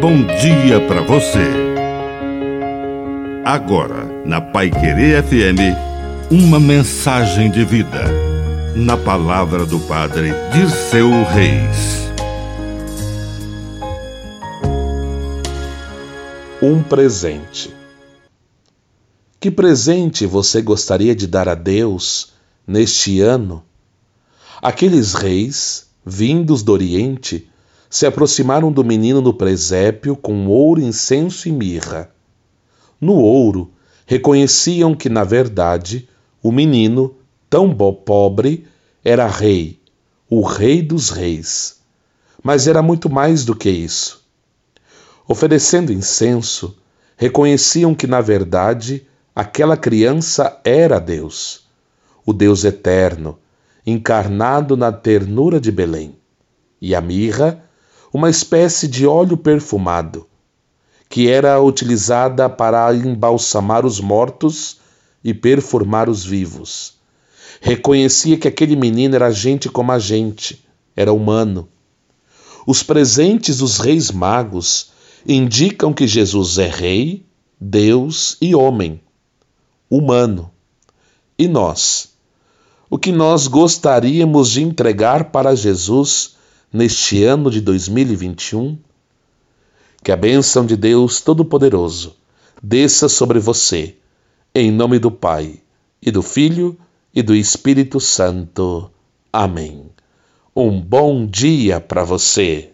bom dia para você. Agora, na Pai Querer FM, uma mensagem de vida. Na palavra do Padre Dirceu Reis. Um presente. Que presente você gostaria de dar a Deus neste ano? Aqueles reis, vindos do Oriente, se aproximaram do menino no presépio com ouro, incenso e mirra. No ouro, reconheciam que, na verdade, o menino, tão pobre, era rei, o rei dos reis. Mas era muito mais do que isso. Oferecendo incenso, reconheciam que, na verdade, aquela criança era Deus, o Deus eterno, encarnado na ternura de Belém. E a mirra uma espécie de óleo perfumado, que era utilizada para embalsamar os mortos e perfumar os vivos. Reconhecia que aquele menino era gente como a gente, era humano. Os presentes dos reis magos indicam que Jesus é rei, Deus e homem, humano. E nós? O que nós gostaríamos de entregar para Jesus neste ano de 2021. Que a bênção de Deus Todo-Poderoso desça sobre você, em nome do Pai, e do Filho, e do Espírito Santo. Amém. Um bom dia para você.